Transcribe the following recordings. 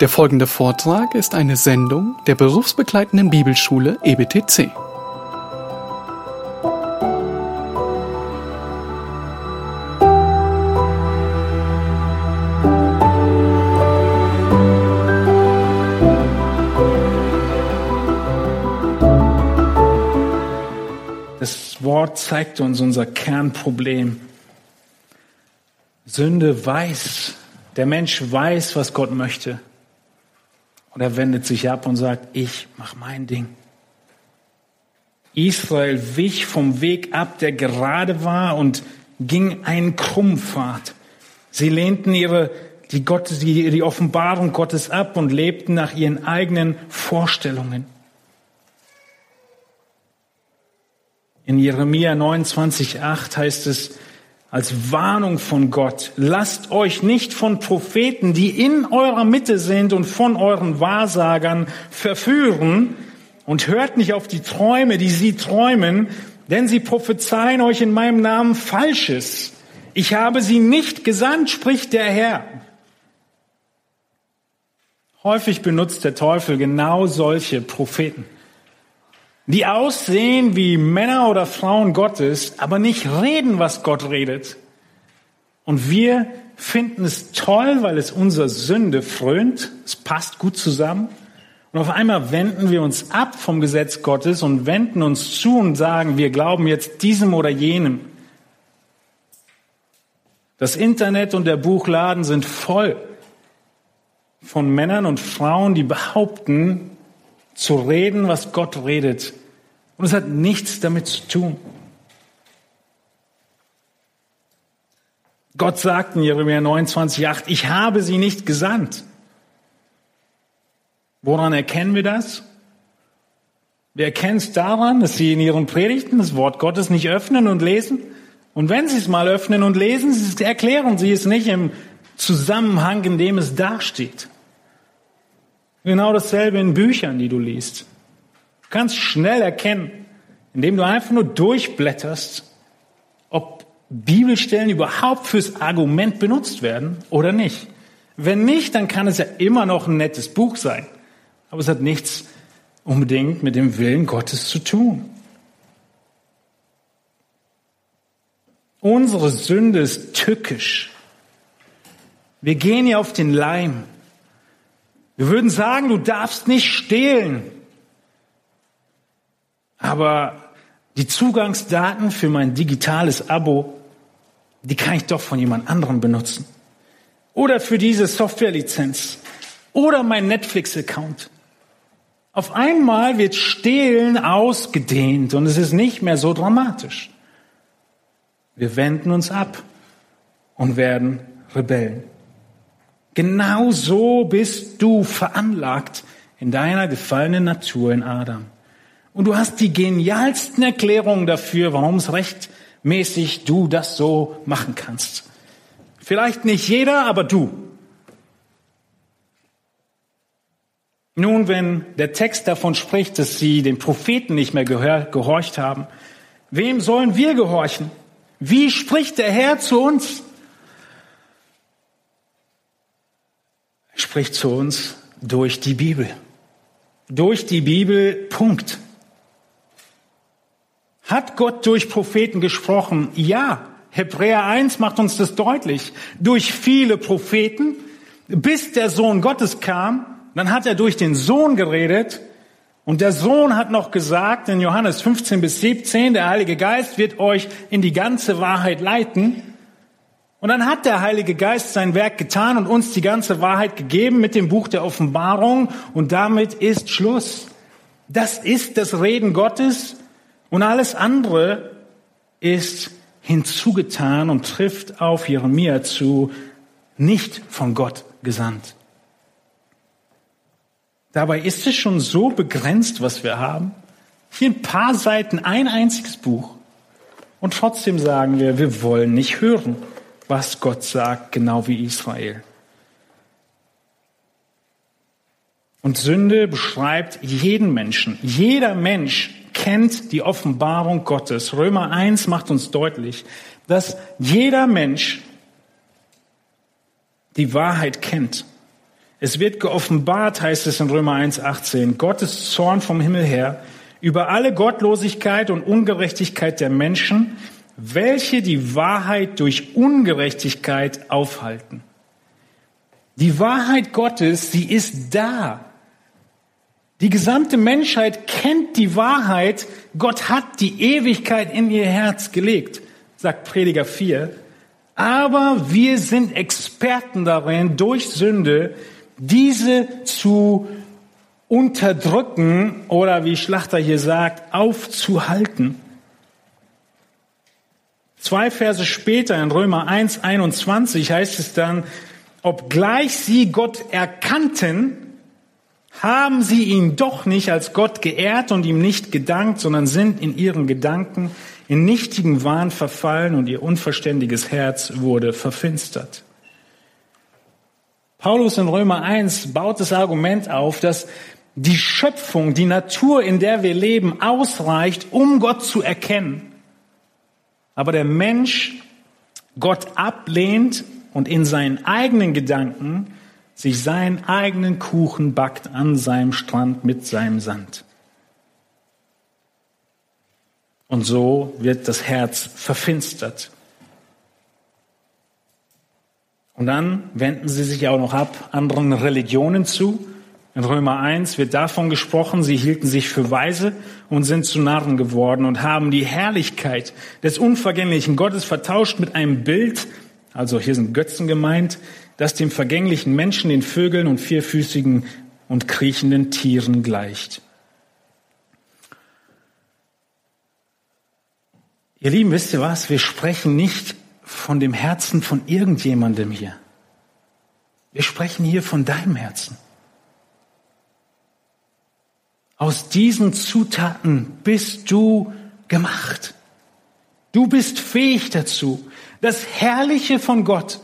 Der folgende Vortrag ist eine Sendung der berufsbegleitenden Bibelschule EBTC. Das Wort zeigt uns unser Kernproblem. Sünde weiß, der Mensch weiß, was Gott möchte. Und er wendet sich ab und sagt, ich mach mein Ding. Israel wich vom Weg ab, der gerade war und ging einen Krummpfad. Sie lehnten ihre, die, Gott, die, die Offenbarung Gottes ab und lebten nach ihren eigenen Vorstellungen. In Jeremia 29,8 heißt es als Warnung von Gott, lasst euch nicht von Propheten, die in eurer Mitte sind und von euren Wahrsagern verführen und hört nicht auf die Träume, die sie träumen, denn sie prophezeien euch in meinem Namen Falsches. Ich habe sie nicht gesandt, spricht der Herr. Häufig benutzt der Teufel genau solche Propheten die aussehen wie Männer oder Frauen Gottes, aber nicht reden, was Gott redet. Und wir finden es toll, weil es unserer Sünde frönt. Es passt gut zusammen. Und auf einmal wenden wir uns ab vom Gesetz Gottes und wenden uns zu und sagen, wir glauben jetzt diesem oder jenem. Das Internet und der Buchladen sind voll von Männern und Frauen, die behaupten, zu reden, was Gott redet. Und es hat nichts damit zu tun. Gott sagt in Jeremia 29,8, ich habe sie nicht gesandt. Woran erkennen wir das? Wir erkennen es daran, dass sie in ihren Predigten das Wort Gottes nicht öffnen und lesen. Und wenn sie es mal öffnen und lesen, erklären sie es nicht im Zusammenhang, in dem es dasteht. Genau dasselbe in Büchern, die du liest. Du kannst schnell erkennen, indem du einfach nur durchblätterst, ob Bibelstellen überhaupt fürs Argument benutzt werden oder nicht. Wenn nicht, dann kann es ja immer noch ein nettes Buch sein. Aber es hat nichts unbedingt mit dem Willen Gottes zu tun. Unsere Sünde ist tückisch. Wir gehen ihr auf den Leim. Wir würden sagen, du darfst nicht stehlen. Aber die Zugangsdaten für mein digitales Abo, die kann ich doch von jemand anderem benutzen. Oder für diese Softwarelizenz. Oder mein Netflix-Account. Auf einmal wird Stehlen ausgedehnt und es ist nicht mehr so dramatisch. Wir wenden uns ab und werden Rebellen. Genau so bist du veranlagt in deiner gefallenen Natur in Adam. Und du hast die genialsten Erklärungen dafür, warum es rechtmäßig du das so machen kannst. Vielleicht nicht jeder, aber du. Nun, wenn der Text davon spricht, dass sie den Propheten nicht mehr gehorcht haben, wem sollen wir gehorchen? Wie spricht der Herr zu uns? Spricht zu uns durch die Bibel. Durch die Bibel, Punkt. Hat Gott durch Propheten gesprochen? Ja. Hebräer 1 macht uns das deutlich. Durch viele Propheten, bis der Sohn Gottes kam, dann hat er durch den Sohn geredet und der Sohn hat noch gesagt in Johannes 15 bis 17, der Heilige Geist wird euch in die ganze Wahrheit leiten. Und dann hat der Heilige Geist sein Werk getan und uns die ganze Wahrheit gegeben mit dem Buch der Offenbarung und damit ist Schluss. Das ist das Reden Gottes und alles andere ist hinzugetan und trifft auf Jeremia zu, nicht von Gott gesandt. Dabei ist es schon so begrenzt, was wir haben. Hier ein paar Seiten, ein einziges Buch. Und trotzdem sagen wir, wir wollen nicht hören, was Gott sagt, genau wie Israel. Und Sünde beschreibt jeden Menschen. Jeder Mensch kennt die Offenbarung Gottes. Römer 1 macht uns deutlich, dass jeder Mensch die Wahrheit kennt. Es wird geoffenbart, heißt es in Römer 1.18, Gottes Zorn vom Himmel her über alle Gottlosigkeit und Ungerechtigkeit der Menschen, welche die Wahrheit durch Ungerechtigkeit aufhalten. Die Wahrheit Gottes, sie ist da. Die gesamte Menschheit kennt die Wahrheit. Gott hat die Ewigkeit in ihr Herz gelegt, sagt Prediger 4. Aber wir sind Experten darin, durch Sünde diese zu unterdrücken oder wie Schlachter hier sagt, aufzuhalten. Zwei Verse später in Römer 1, 21 heißt es dann, obgleich sie Gott erkannten, haben sie ihn doch nicht als Gott geehrt und ihm nicht gedankt, sondern sind in ihren Gedanken in nichtigen Wahn verfallen und ihr unverständiges Herz wurde verfinstert. Paulus in Römer 1 baut das Argument auf, dass die Schöpfung, die Natur, in der wir leben, ausreicht, um Gott zu erkennen. Aber der Mensch Gott ablehnt und in seinen eigenen Gedanken sich seinen eigenen Kuchen backt an seinem Strand mit seinem Sand. Und so wird das Herz verfinstert. Und dann wenden sie sich auch noch ab anderen Religionen zu. In Römer 1 wird davon gesprochen, sie hielten sich für weise und sind zu Narren geworden und haben die Herrlichkeit des unvergänglichen Gottes vertauscht mit einem Bild, also hier sind Götzen gemeint, das dem vergänglichen Menschen, den Vögeln und vierfüßigen und kriechenden Tieren gleicht. Ihr Lieben, wisst ihr was? Wir sprechen nicht von dem Herzen von irgendjemandem hier. Wir sprechen hier von deinem Herzen. Aus diesen Zutaten bist du gemacht. Du bist fähig dazu, das Herrliche von Gott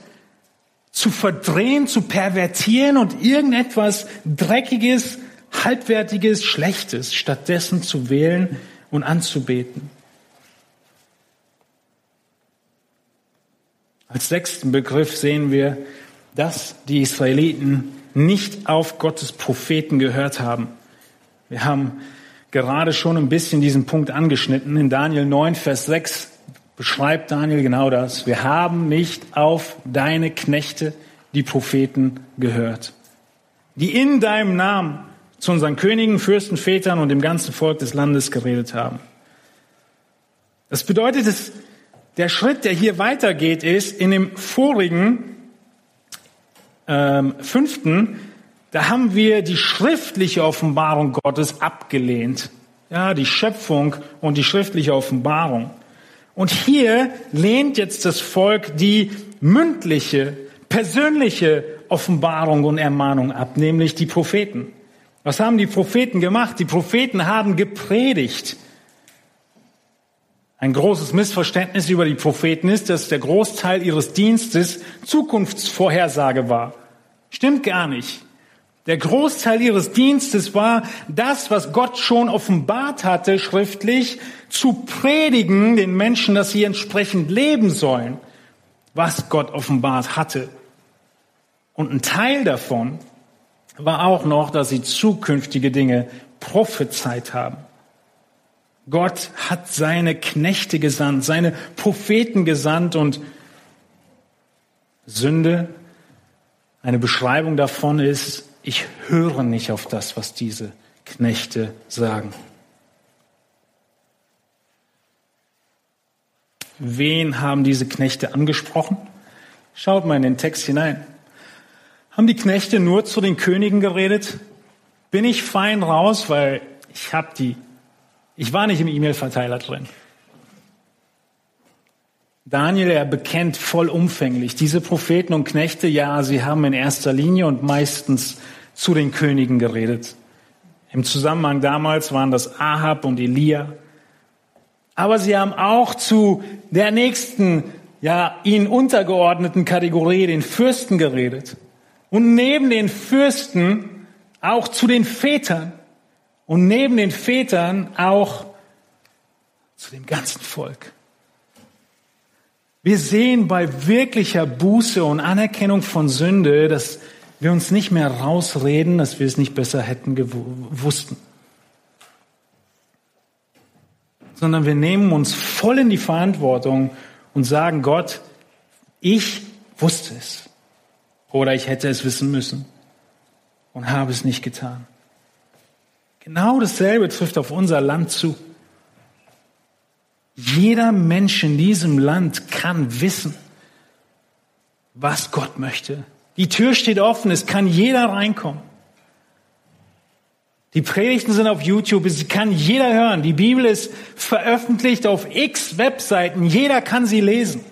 zu verdrehen, zu pervertieren und irgendetwas Dreckiges, Halbwertiges, Schlechtes stattdessen zu wählen und anzubeten. Als sechsten Begriff sehen wir, dass die Israeliten nicht auf Gottes Propheten gehört haben. Wir haben gerade schon ein bisschen diesen Punkt angeschnitten. In Daniel 9, Vers 6 beschreibt Daniel genau das. Wir haben nicht auf deine Knechte, die Propheten, gehört, die in deinem Namen zu unseren Königen, Fürsten, Vätern und dem ganzen Volk des Landes geredet haben. Das bedeutet, es der Schritt, der hier weitergeht, ist in dem vorigen ähm, fünften, da haben wir die schriftliche Offenbarung Gottes abgelehnt. Ja, die Schöpfung und die schriftliche Offenbarung. Und hier lehnt jetzt das Volk die mündliche, persönliche Offenbarung und Ermahnung ab, nämlich die Propheten. Was haben die Propheten gemacht? Die Propheten haben gepredigt. Ein großes Missverständnis über die Propheten ist, dass der Großteil ihres Dienstes Zukunftsvorhersage war. Stimmt gar nicht. Der Großteil ihres Dienstes war das, was Gott schon offenbart hatte, schriftlich, zu predigen den Menschen, dass sie entsprechend leben sollen, was Gott offenbart hatte. Und ein Teil davon war auch noch, dass sie zukünftige Dinge prophezeit haben. Gott hat seine Knechte gesandt, seine Propheten gesandt und Sünde, eine Beschreibung davon ist, ich höre nicht auf das, was diese Knechte sagen. Wen haben diese Knechte angesprochen? Schaut mal in den Text hinein. Haben die Knechte nur zu den Königen geredet? Bin ich fein raus, weil ich habe die ich war nicht im E-Mail-Verteiler drin. Daniel, er bekennt vollumfänglich, diese Propheten und Knechte, ja, sie haben in erster Linie und meistens zu den Königen geredet. Im Zusammenhang damals waren das Ahab und Elia. Aber sie haben auch zu der nächsten, ja, ihnen untergeordneten Kategorie, den Fürsten geredet. Und neben den Fürsten auch zu den Vätern und neben den Vätern auch zu dem ganzen Volk. Wir sehen bei wirklicher Buße und Anerkennung von Sünde, dass wir uns nicht mehr rausreden, dass wir es nicht besser hätten gewussten. Sondern wir nehmen uns voll in die Verantwortung und sagen, Gott, ich wusste es. Oder ich hätte es wissen müssen und habe es nicht getan. Genau dasselbe trifft auf unser Land zu. Jeder Mensch in diesem Land kann wissen, was Gott möchte. Die Tür steht offen, es kann jeder reinkommen. Die Predigten sind auf YouTube, es kann jeder hören. Die Bibel ist veröffentlicht auf x Webseiten, jeder kann sie lesen.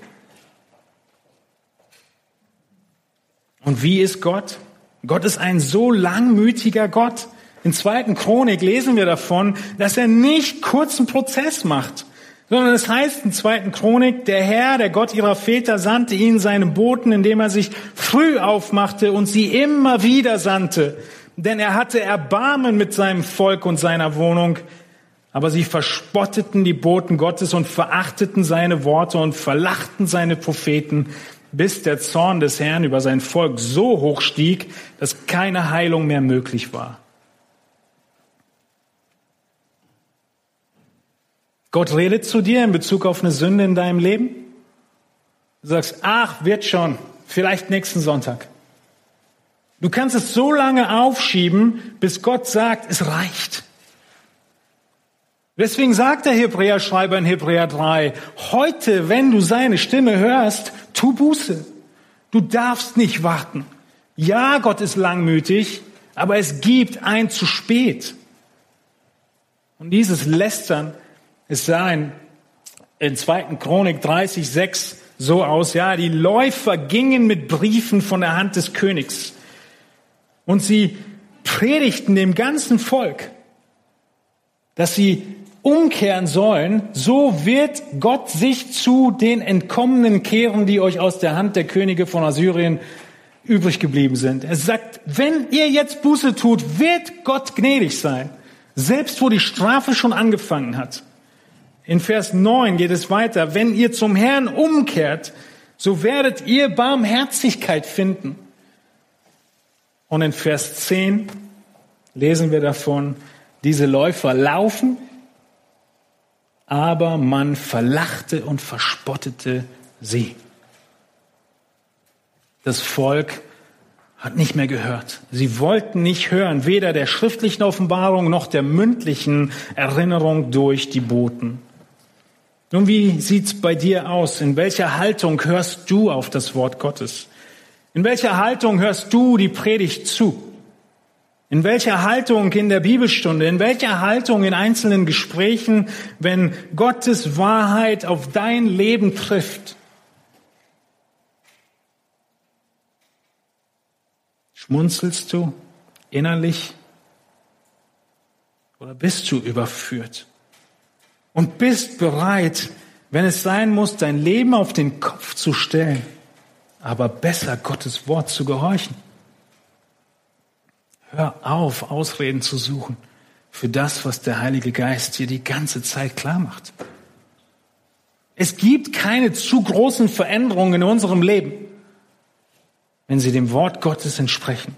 Und wie ist Gott? Gott ist ein so langmütiger Gott. In zweiten Chronik lesen wir davon, dass er nicht kurzen Prozess macht, sondern es heißt in zweiten Chronik, der Herr, der Gott ihrer Väter, sandte ihnen seine Boten, indem er sich früh aufmachte und sie immer wieder sandte. Denn er hatte Erbarmen mit seinem Volk und seiner Wohnung. Aber sie verspotteten die Boten Gottes und verachteten seine Worte und verlachten seine Propheten bis der Zorn des Herrn über sein Volk so hoch stieg, dass keine Heilung mehr möglich war. Gott redet zu dir in Bezug auf eine Sünde in deinem Leben. Du sagst, ach, wird schon, vielleicht nächsten Sonntag. Du kannst es so lange aufschieben, bis Gott sagt, es reicht. Deswegen sagt der Hebräer-Schreiber in Hebräer 3, heute, wenn du seine Stimme hörst, tu Buße. Du darfst nicht warten. Ja, Gott ist langmütig, aber es gibt ein zu spät. Und dieses Lästern, es sah in, in 2. Chronik 30, 6 so aus, ja, die Läufer gingen mit Briefen von der Hand des Königs und sie predigten dem ganzen Volk, dass sie umkehren sollen, so wird Gott sich zu den Entkommenen kehren, die euch aus der Hand der Könige von Assyrien übrig geblieben sind. Er sagt, wenn ihr jetzt Buße tut, wird Gott gnädig sein, selbst wo die Strafe schon angefangen hat. In Vers 9 geht es weiter, wenn ihr zum Herrn umkehrt, so werdet ihr Barmherzigkeit finden. Und in Vers 10 lesen wir davon, diese Läufer laufen aber man verlachte und verspottete sie. Das Volk hat nicht mehr gehört. Sie wollten nicht hören, weder der schriftlichen Offenbarung noch der mündlichen Erinnerung durch die Boten. Nun, wie sieht's bei dir aus? In welcher Haltung hörst du auf das Wort Gottes? In welcher Haltung hörst du die Predigt zu? In welcher Haltung in der Bibelstunde, in welcher Haltung in einzelnen Gesprächen, wenn Gottes Wahrheit auf dein Leben trifft. Schmunzelst du innerlich oder bist du überführt? Und bist bereit, wenn es sein muss, dein Leben auf den Kopf zu stellen, aber besser Gottes Wort zu gehorchen? Hör auf, Ausreden zu suchen für das, was der Heilige Geist dir die ganze Zeit klar macht. Es gibt keine zu großen Veränderungen in unserem Leben, wenn sie dem Wort Gottes entsprechen.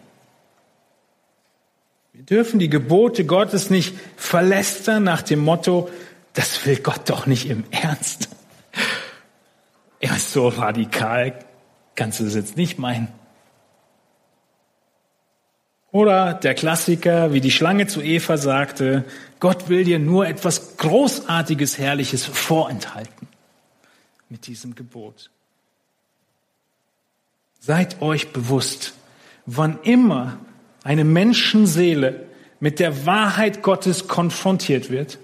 Wir dürfen die Gebote Gottes nicht verlästern nach dem Motto, das will Gott doch nicht im Ernst. Er ist so radikal, kannst du das jetzt nicht meinen. Oder der Klassiker, wie die Schlange zu Eva sagte, Gott will dir nur etwas Großartiges, Herrliches vorenthalten mit diesem Gebot. Seid euch bewusst, wann immer eine Menschenseele mit der Wahrheit Gottes konfrontiert wird,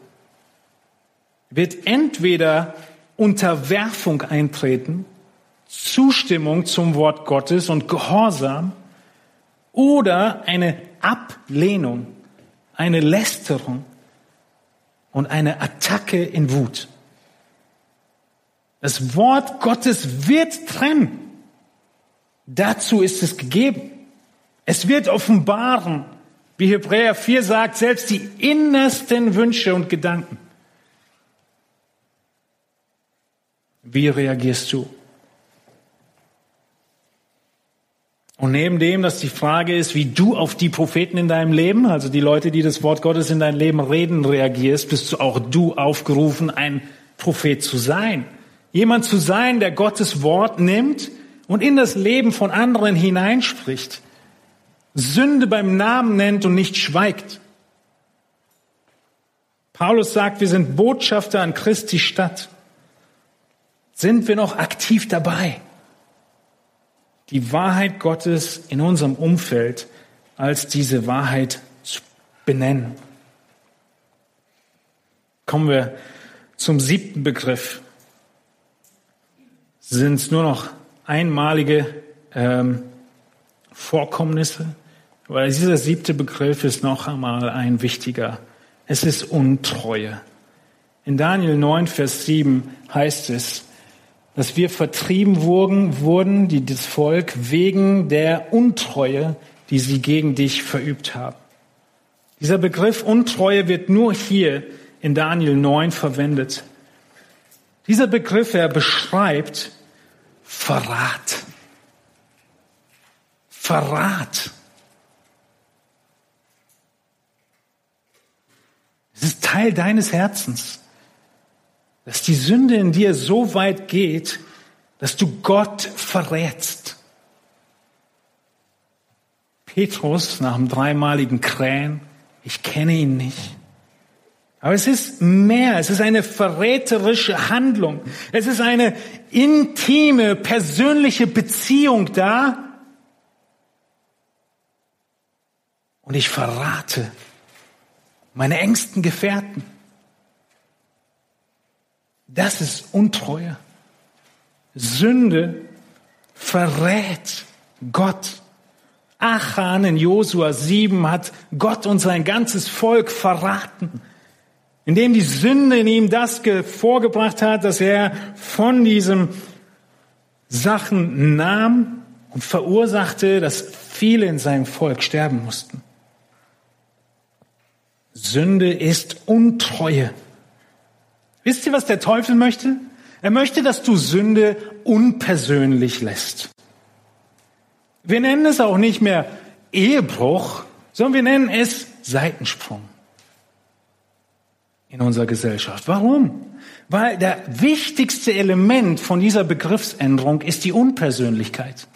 wird entweder Unterwerfung eintreten, Zustimmung zum Wort Gottes und Gehorsam, oder eine Ablehnung, eine Lästerung und eine Attacke in Wut. Das Wort Gottes wird trennen. Dazu ist es gegeben. Es wird offenbaren, wie Hebräer 4 sagt, selbst die innersten Wünsche und Gedanken. Wie reagierst du? Und neben dem, dass die Frage ist, wie du auf die Propheten in deinem Leben, also die Leute, die das Wort Gottes in dein Leben reden, reagierst, bist du auch du aufgerufen, ein Prophet zu sein. Jemand zu sein, der Gottes Wort nimmt und in das Leben von anderen hineinspricht. Sünde beim Namen nennt und nicht schweigt. Paulus sagt, wir sind Botschafter an Christi Stadt. Sind wir noch aktiv dabei? die Wahrheit Gottes in unserem Umfeld als diese Wahrheit zu benennen. Kommen wir zum siebten Begriff. Sind es nur noch einmalige ähm, Vorkommnisse? Weil dieser siebte Begriff ist noch einmal ein wichtiger. Es ist Untreue. In Daniel 9, Vers 7 heißt es, dass wir vertrieben wurden, wurden, die das Volk wegen der Untreue, die sie gegen dich verübt haben. Dieser Begriff Untreue wird nur hier in Daniel 9 verwendet. Dieser Begriff, er beschreibt Verrat. Verrat. Es ist Teil deines Herzens dass die Sünde in dir so weit geht, dass du Gott verrätst. Petrus nach dem dreimaligen Krähen, ich kenne ihn nicht. Aber es ist mehr, es ist eine verräterische Handlung. Es ist eine intime, persönliche Beziehung da. Und ich verrate meine engsten Gefährten. Das ist Untreue. Sünde verrät Gott. Achan in Josua 7 hat Gott und sein ganzes Volk verraten, indem die Sünde in ihm das vorgebracht hat, dass er von diesen Sachen nahm und verursachte, dass viele in seinem Volk sterben mussten. Sünde ist Untreue. Wisst ihr, was der Teufel möchte? Er möchte, dass du Sünde unpersönlich lässt. Wir nennen es auch nicht mehr Ehebruch, sondern wir nennen es Seitensprung in unserer Gesellschaft. Warum? Weil der wichtigste Element von dieser Begriffsänderung ist die Unpersönlichkeit.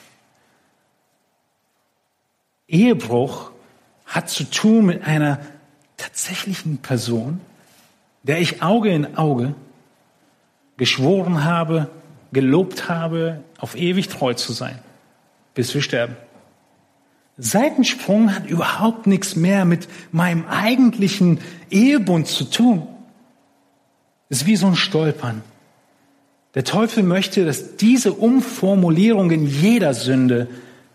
Ehebruch hat zu tun mit einer tatsächlichen Person, der ich Auge in Auge geschworen habe, gelobt habe, auf ewig treu zu sein, bis wir sterben. Seitensprung hat überhaupt nichts mehr mit meinem eigentlichen Ehebund zu tun. Ist wie so ein Stolpern. Der Teufel möchte, dass diese Umformulierung in jeder Sünde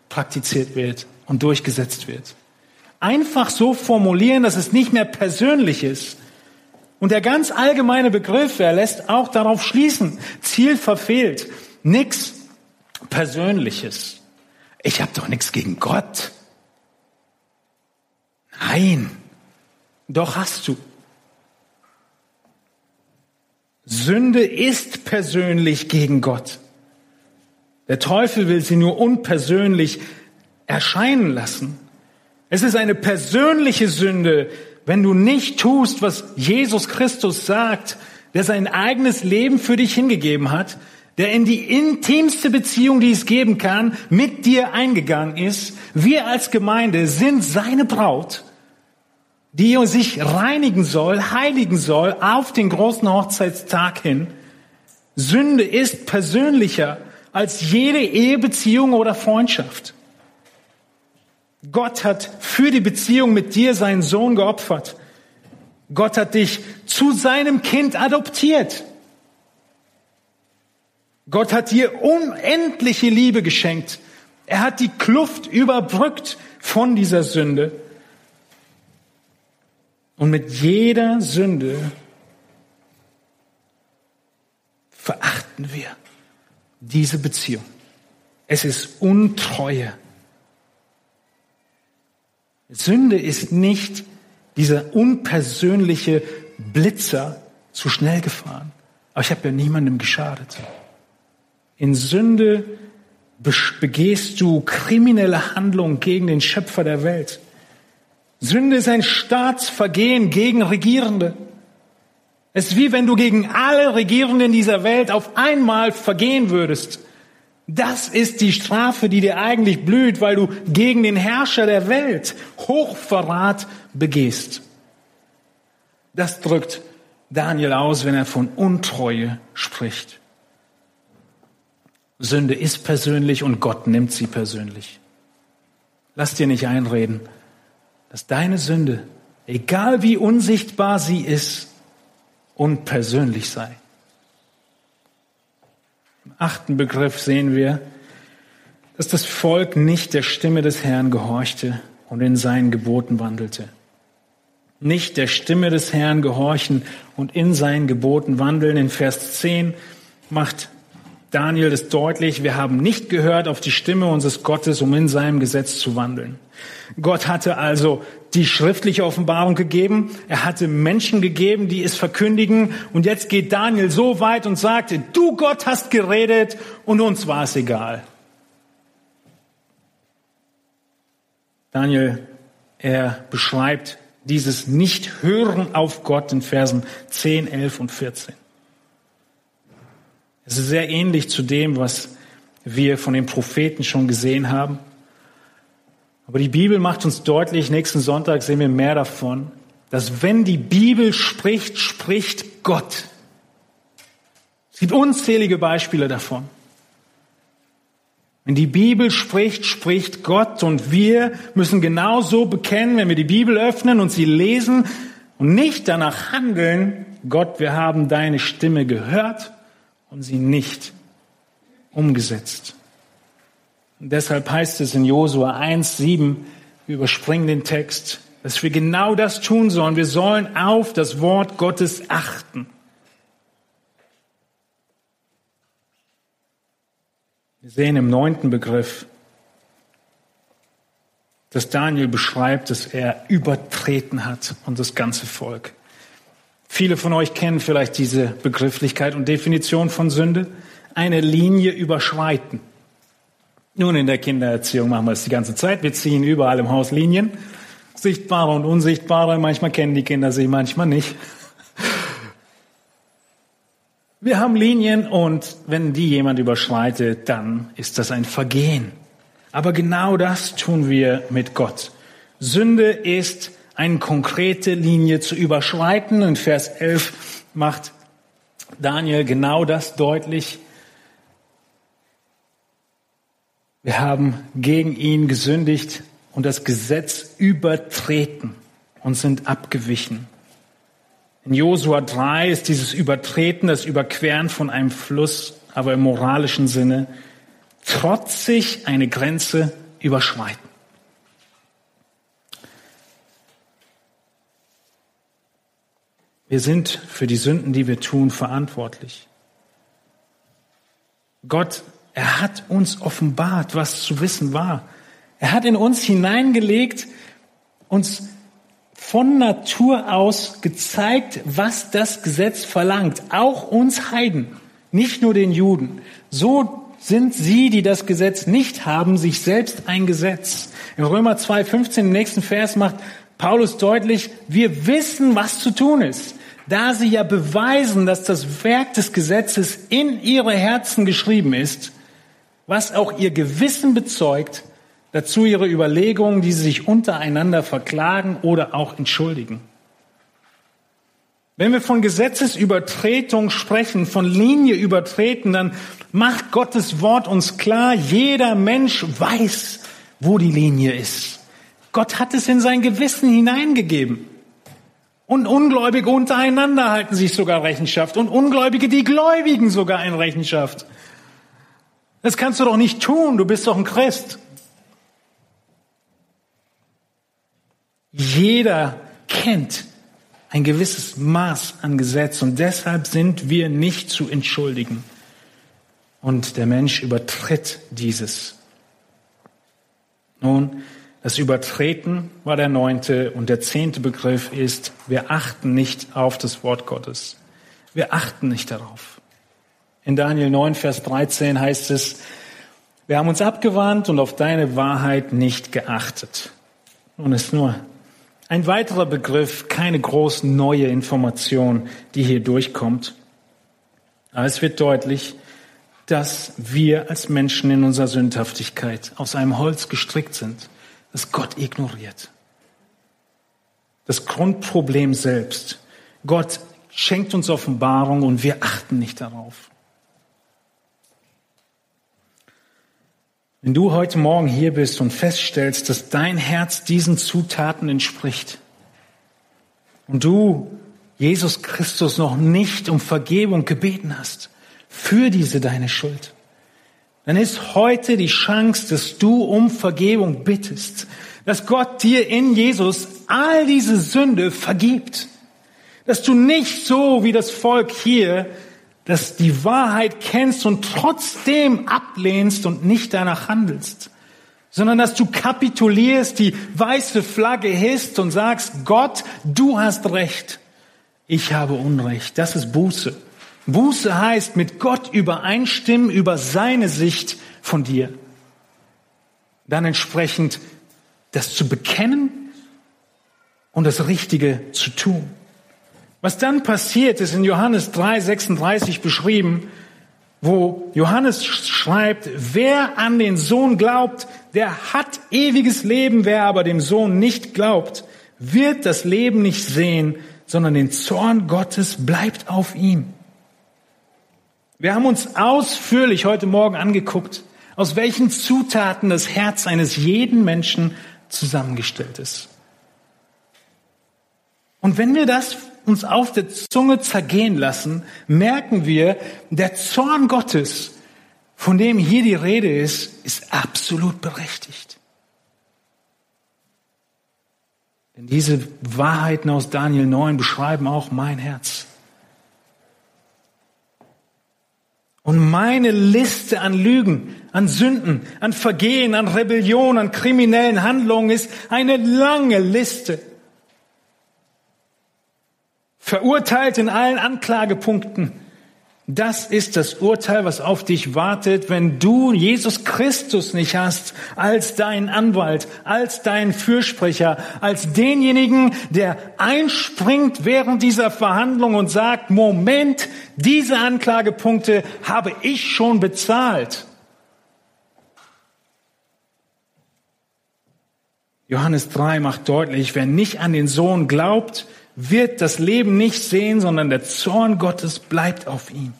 praktiziert wird und durchgesetzt wird. Einfach so formulieren, dass es nicht mehr persönlich ist, und der ganz allgemeine Begriff, er lässt auch darauf schließen, Ziel verfehlt, nichts Persönliches. Ich habe doch nichts gegen Gott. Nein, doch hast du. Sünde ist persönlich gegen Gott. Der Teufel will sie nur unpersönlich erscheinen lassen. Es ist eine persönliche Sünde, wenn du nicht tust, was Jesus Christus sagt, der sein eigenes Leben für dich hingegeben hat, der in die intimste Beziehung, die es geben kann, mit dir eingegangen ist. Wir als Gemeinde sind seine Braut, die sich reinigen soll, heiligen soll auf den großen Hochzeitstag hin. Sünde ist persönlicher als jede Ehebeziehung oder Freundschaft. Gott hat für die Beziehung mit dir seinen Sohn geopfert. Gott hat dich zu seinem Kind adoptiert. Gott hat dir unendliche Liebe geschenkt. Er hat die Kluft überbrückt von dieser Sünde. Und mit jeder Sünde verachten wir diese Beziehung. Es ist Untreue. Sünde ist nicht dieser unpersönliche Blitzer zu schnell gefahren. Aber ich habe ja niemandem geschadet. In Sünde begehst du kriminelle Handlungen gegen den Schöpfer der Welt. Sünde ist ein Staatsvergehen gegen Regierende. Es ist wie wenn du gegen alle Regierenden dieser Welt auf einmal vergehen würdest. Das ist die Strafe, die dir eigentlich blüht, weil du gegen den Herrscher der Welt Hochverrat begehst. Das drückt Daniel aus, wenn er von Untreue spricht. Sünde ist persönlich und Gott nimmt sie persönlich. Lass dir nicht einreden, dass deine Sünde, egal wie unsichtbar sie ist, unpersönlich sei. Achten Begriff sehen wir, dass das Volk nicht der Stimme des Herrn gehorchte und in seinen Geboten wandelte. Nicht der Stimme des Herrn gehorchen und in seinen Geboten wandeln. In Vers 10 macht Daniel das deutlich, wir haben nicht gehört auf die Stimme unseres Gottes, um in seinem Gesetz zu wandeln. Gott hatte also die schriftliche Offenbarung gegeben, er hatte Menschen gegeben, die es verkündigen, und jetzt geht Daniel so weit und sagt, du Gott hast geredet und uns war es egal. Daniel, er beschreibt dieses Nicht-Hören auf Gott in Versen 10, 11 und 14. Es ist sehr ähnlich zu dem, was wir von den Propheten schon gesehen haben. Aber die Bibel macht uns deutlich, nächsten Sonntag sehen wir mehr davon, dass wenn die Bibel spricht, spricht Gott. Es gibt unzählige Beispiele davon. Wenn die Bibel spricht, spricht Gott und wir müssen genauso bekennen, wenn wir die Bibel öffnen und sie lesen und nicht danach handeln, Gott, wir haben deine Stimme gehört und sie nicht umgesetzt. Und deshalb heißt es in Josua 1, 7, wir überspringen den Text, dass wir genau das tun sollen. Wir sollen auf das Wort Gottes achten. Wir sehen im neunten Begriff, dass Daniel beschreibt, dass er übertreten hat und das ganze Volk. Viele von euch kennen vielleicht diese Begrifflichkeit und Definition von Sünde. Eine Linie überschreiten. Nun, in der Kindererziehung machen wir es die ganze Zeit. Wir ziehen überall im Haus Linien. Sichtbare und unsichtbare. Manchmal kennen die Kinder sie, manchmal nicht. Wir haben Linien und wenn die jemand überschreitet, dann ist das ein Vergehen. Aber genau das tun wir mit Gott. Sünde ist eine konkrete Linie zu überschreiten. In Vers 11 macht Daniel genau das deutlich. Wir haben gegen ihn gesündigt und das Gesetz übertreten und sind abgewichen. In Josua 3 ist dieses Übertreten, das Überqueren von einem Fluss, aber im moralischen Sinne, trotzig eine Grenze überschreiten. Wir sind für die Sünden, die wir tun, verantwortlich. Gott, er hat uns offenbart, was zu wissen war. Er hat in uns hineingelegt, uns von Natur aus gezeigt, was das Gesetz verlangt. Auch uns Heiden, nicht nur den Juden. So sind sie, die das Gesetz nicht haben, sich selbst ein Gesetz. In Römer 2,15 im nächsten Vers macht Paulus deutlich, wir wissen, was zu tun ist da sie ja beweisen, dass das Werk des Gesetzes in ihre Herzen geschrieben ist, was auch ihr Gewissen bezeugt, dazu ihre Überlegungen, die sie sich untereinander verklagen oder auch entschuldigen. Wenn wir von Gesetzesübertretung sprechen, von Linie übertreten, dann macht Gottes Wort uns klar, jeder Mensch weiß, wo die Linie ist. Gott hat es in sein Gewissen hineingegeben. Und Ungläubige untereinander halten sich sogar Rechenschaft. Und Ungläubige, die Gläubigen sogar in Rechenschaft. Das kannst du doch nicht tun. Du bist doch ein Christ. Jeder kennt ein gewisses Maß an Gesetz und deshalb sind wir nicht zu entschuldigen. Und der Mensch übertritt dieses. Nun, das Übertreten war der neunte und der zehnte Begriff ist, wir achten nicht auf das Wort Gottes. Wir achten nicht darauf. In Daniel 9, Vers 13 heißt es, Wir haben uns abgewandt und auf deine Wahrheit nicht geachtet. Nun ist nur ein weiterer Begriff, keine groß neue Information, die hier durchkommt. Aber es wird deutlich, dass wir als Menschen in unserer Sündhaftigkeit aus einem Holz gestrickt sind, das Gott ignoriert. Das Grundproblem selbst. Gott schenkt uns Offenbarung und wir achten nicht darauf. Wenn du heute Morgen hier bist und feststellst, dass dein Herz diesen Zutaten entspricht und du Jesus Christus noch nicht um Vergebung gebeten hast für diese deine Schuld, dann ist heute die Chance, dass du um Vergebung bittest, dass Gott dir in Jesus all diese Sünde vergibt, dass du nicht so wie das Volk hier dass die Wahrheit kennst und trotzdem ablehnst und nicht danach handelst, sondern dass du kapitulierst, die weiße Flagge hisst und sagst, Gott, du hast Recht, ich habe Unrecht. Das ist Buße. Buße heißt mit Gott übereinstimmen über seine Sicht von dir. Dann entsprechend das zu bekennen und das Richtige zu tun. Was dann passiert, ist in Johannes 3, 36 beschrieben, wo Johannes schreibt, wer an den Sohn glaubt, der hat ewiges Leben, wer aber dem Sohn nicht glaubt, wird das Leben nicht sehen, sondern den Zorn Gottes bleibt auf ihm. Wir haben uns ausführlich heute Morgen angeguckt, aus welchen Zutaten das Herz eines jeden Menschen zusammengestellt ist. Und wenn wir das uns auf der Zunge zergehen lassen, merken wir, der Zorn Gottes, von dem hier die Rede ist, ist absolut berechtigt. Denn diese Wahrheiten aus Daniel 9 beschreiben auch mein Herz. Und meine Liste an Lügen, an Sünden, an Vergehen, an Rebellion, an kriminellen Handlungen ist eine lange Liste verurteilt in allen Anklagepunkten. Das ist das Urteil, was auf dich wartet, wenn du Jesus Christus nicht hast als dein Anwalt, als dein Fürsprecher, als denjenigen, der einspringt während dieser Verhandlung und sagt, Moment, diese Anklagepunkte habe ich schon bezahlt. Johannes 3 macht deutlich, wer nicht an den Sohn glaubt, wird das Leben nicht sehen, sondern der Zorn Gottes bleibt auf ihm.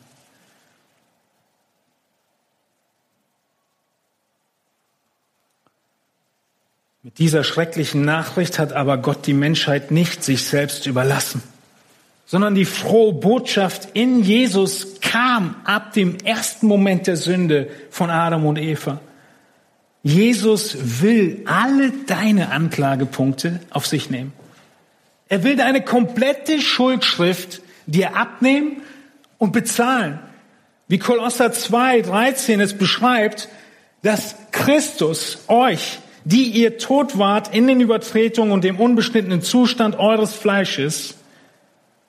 Mit dieser schrecklichen Nachricht hat aber Gott die Menschheit nicht sich selbst überlassen, sondern die frohe Botschaft in Jesus kam ab dem ersten Moment der Sünde von Adam und Eva. Jesus will alle deine Anklagepunkte auf sich nehmen. Er will deine komplette Schuldschrift dir abnehmen und bezahlen. Wie Kolosser 2, 13 es beschreibt, dass Christus euch, die ihr tot wart in den Übertretungen und dem unbeschnittenen Zustand eures Fleisches,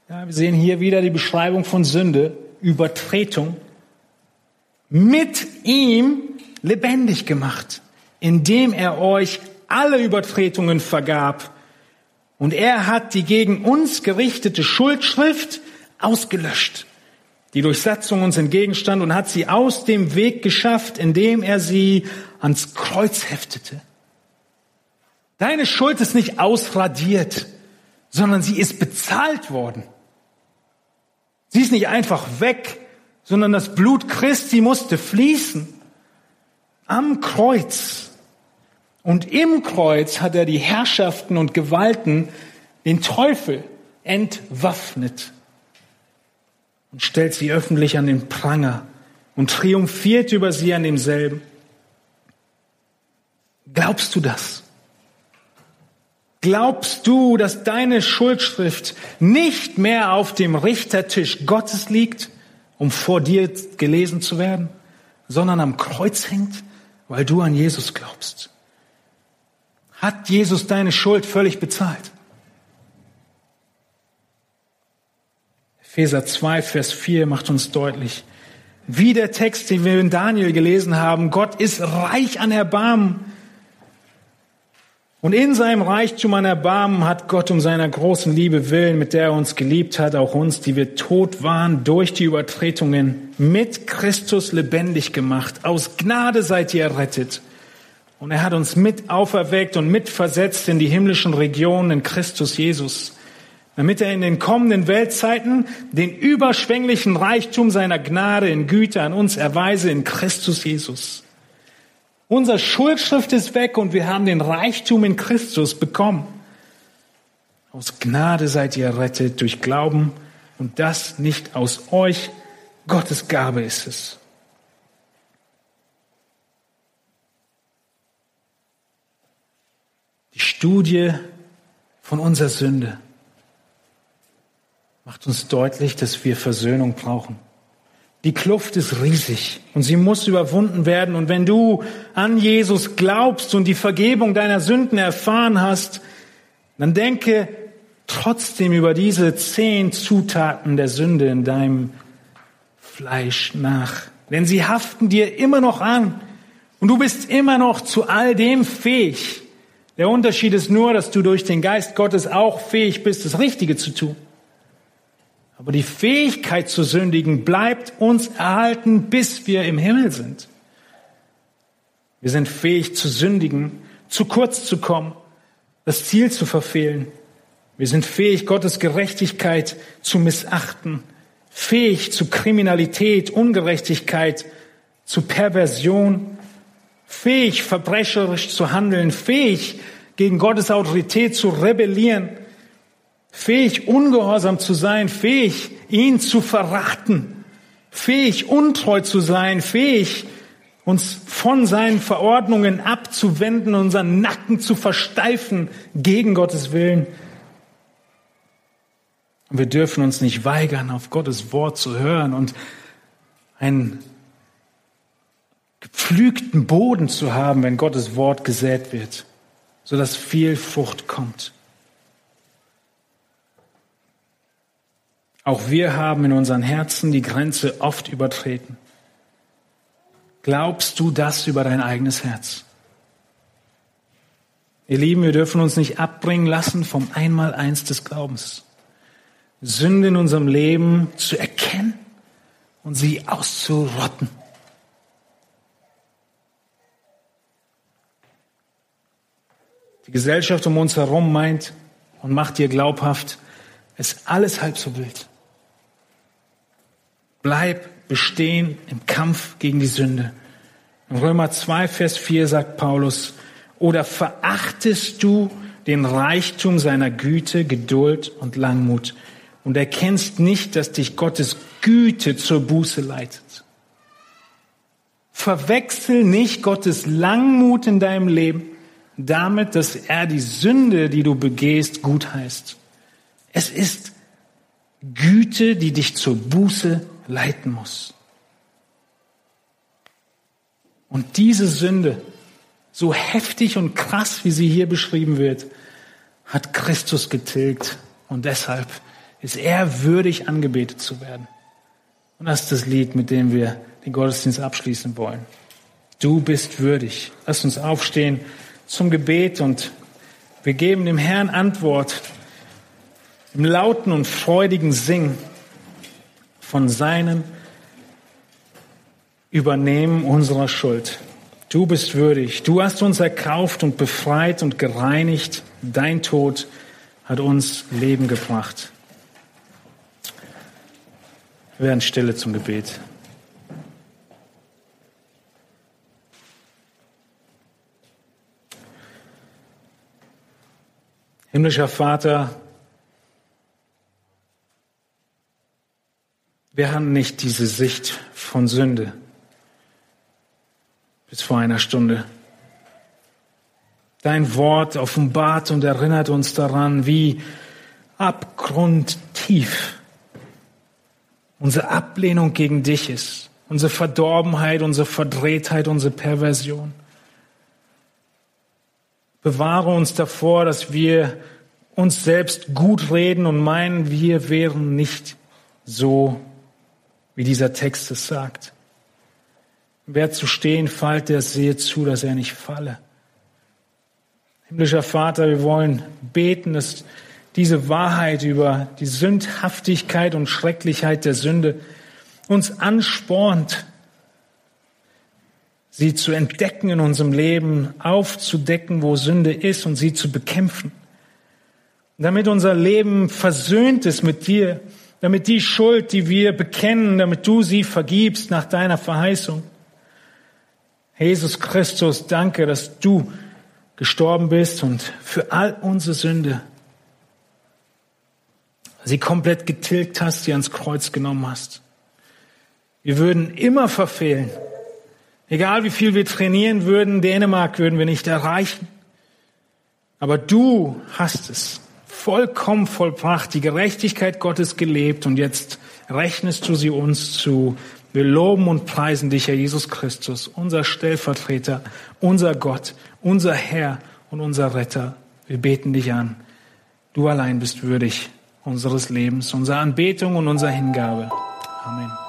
ja, wir sehen hier wieder die Beschreibung von Sünde, Übertretung, mit ihm lebendig gemacht, indem er euch alle Übertretungen vergab und er hat die gegen uns gerichtete Schuldschrift ausgelöscht, die durch Satzung uns entgegenstand und hat sie aus dem Weg geschafft, indem er sie ans Kreuz heftete. Deine Schuld ist nicht ausradiert, sondern sie ist bezahlt worden. Sie ist nicht einfach weg, sondern das Blut Christi musste fließen. Am Kreuz und im Kreuz hat er die Herrschaften und Gewalten, den Teufel, entwaffnet und stellt sie öffentlich an den Pranger und triumphiert über sie an demselben. Glaubst du das? Glaubst du, dass deine Schuldschrift nicht mehr auf dem Richtertisch Gottes liegt, um vor dir gelesen zu werden, sondern am Kreuz hängt, weil du an Jesus glaubst? Hat Jesus deine Schuld völlig bezahlt. Epheser 2, Vers 4 macht uns deutlich, Wie der Text, den wir in Daniel gelesen haben, Gott ist reich an Erbarmen. Und in seinem Reichtum an Erbarmen hat Gott um seiner großen Liebe willen, mit der er uns geliebt hat, auch uns, die wir tot waren durch die Übertretungen, mit Christus lebendig gemacht. Aus Gnade seid ihr errettet. Und er hat uns mit auferweckt und mitversetzt in die himmlischen Regionen in Christus Jesus, damit er in den kommenden Weltzeiten den überschwänglichen Reichtum seiner Gnade in Güte an uns erweise in Christus Jesus. Unser Schuldschrift ist weg und wir haben den Reichtum in Christus bekommen. Aus Gnade seid ihr rettet durch Glauben und das nicht aus euch. Gottes Gabe ist es. Die Studie von unserer Sünde macht uns deutlich, dass wir Versöhnung brauchen. Die Kluft ist riesig und sie muss überwunden werden. Und wenn du an Jesus glaubst und die Vergebung deiner Sünden erfahren hast, dann denke trotzdem über diese zehn Zutaten der Sünde in deinem Fleisch nach. Denn sie haften dir immer noch an und du bist immer noch zu all dem fähig. Der Unterschied ist nur, dass du durch den Geist Gottes auch fähig bist, das Richtige zu tun. Aber die Fähigkeit zu sündigen bleibt uns erhalten, bis wir im Himmel sind. Wir sind fähig zu sündigen, zu kurz zu kommen, das Ziel zu verfehlen. Wir sind fähig, Gottes Gerechtigkeit zu missachten, fähig zu Kriminalität, Ungerechtigkeit, zu Perversion, fähig, verbrecherisch zu handeln, fähig, gegen Gottes Autorität zu rebellieren, fähig, ungehorsam zu sein, fähig, ihn zu verraten, fähig, untreu zu sein, fähig, uns von seinen Verordnungen abzuwenden, unseren Nacken zu versteifen gegen Gottes Willen. Wir dürfen uns nicht weigern, auf Gottes Wort zu hören und einen gepflügten Boden zu haben, wenn Gottes Wort gesät wird, sodass viel Frucht kommt. Auch wir haben in unseren Herzen die Grenze oft übertreten. Glaubst du das über dein eigenes Herz? Ihr Lieben, wir dürfen uns nicht abbringen lassen vom Einmaleins des Glaubens. Sünde in unserem Leben zu erkennen und sie auszurotten. Die Gesellschaft um uns herum meint und macht dir glaubhaft, ist alles halb so wild. Bleib bestehen im Kampf gegen die Sünde. In Römer 2, Vers 4 sagt Paulus, oder verachtest du den Reichtum seiner Güte, Geduld und Langmut und erkennst nicht, dass dich Gottes Güte zur Buße leitet. Verwechsel nicht Gottes Langmut in deinem Leben damit, dass er die Sünde, die du begehst, gut heißt. Es ist Güte, die dich zur Buße leiten muss. Und diese Sünde, so heftig und krass, wie sie hier beschrieben wird, hat Christus getilgt. Und deshalb ist er würdig, angebetet zu werden. Und das ist das Lied, mit dem wir den Gottesdienst abschließen wollen. Du bist würdig. Lass uns aufstehen zum Gebet und wir geben dem Herrn Antwort im lauten und freudigen Singen von seinem Übernehmen unserer Schuld. Du bist würdig. Du hast uns erkauft und befreit und gereinigt. Dein Tod hat uns Leben gebracht. Wir werden stille zum Gebet. Himmlischer Vater, Wir haben nicht diese Sicht von Sünde bis vor einer Stunde. Dein Wort offenbart und erinnert uns daran, wie abgrundtief unsere Ablehnung gegen dich ist, unsere Verdorbenheit, unsere Verdrehtheit, unsere Perversion. Bewahre uns davor, dass wir uns selbst gut reden und meinen, wir wären nicht so wie dieser Text es sagt. Wer zu stehen fällt, der sehe zu, dass er nicht falle. Himmlischer Vater, wir wollen beten, dass diese Wahrheit über die Sündhaftigkeit und Schrecklichkeit der Sünde uns anspornt, sie zu entdecken in unserem Leben, aufzudecken, wo Sünde ist und sie zu bekämpfen. Damit unser Leben versöhnt ist mit dir, damit die Schuld, die wir bekennen, damit du sie vergibst nach deiner Verheißung. Jesus Christus, danke, dass du gestorben bist und für all unsere Sünde sie komplett getilgt hast, sie ans Kreuz genommen hast. Wir würden immer verfehlen. Egal wie viel wir trainieren würden, Dänemark würden wir nicht erreichen. Aber du hast es vollkommen vollbracht, die Gerechtigkeit Gottes gelebt und jetzt rechnest du sie uns zu. Wir loben und preisen dich, Herr Jesus Christus, unser Stellvertreter, unser Gott, unser Herr und unser Retter. Wir beten dich an. Du allein bist würdig unseres Lebens, unserer Anbetung und unserer Hingabe. Amen.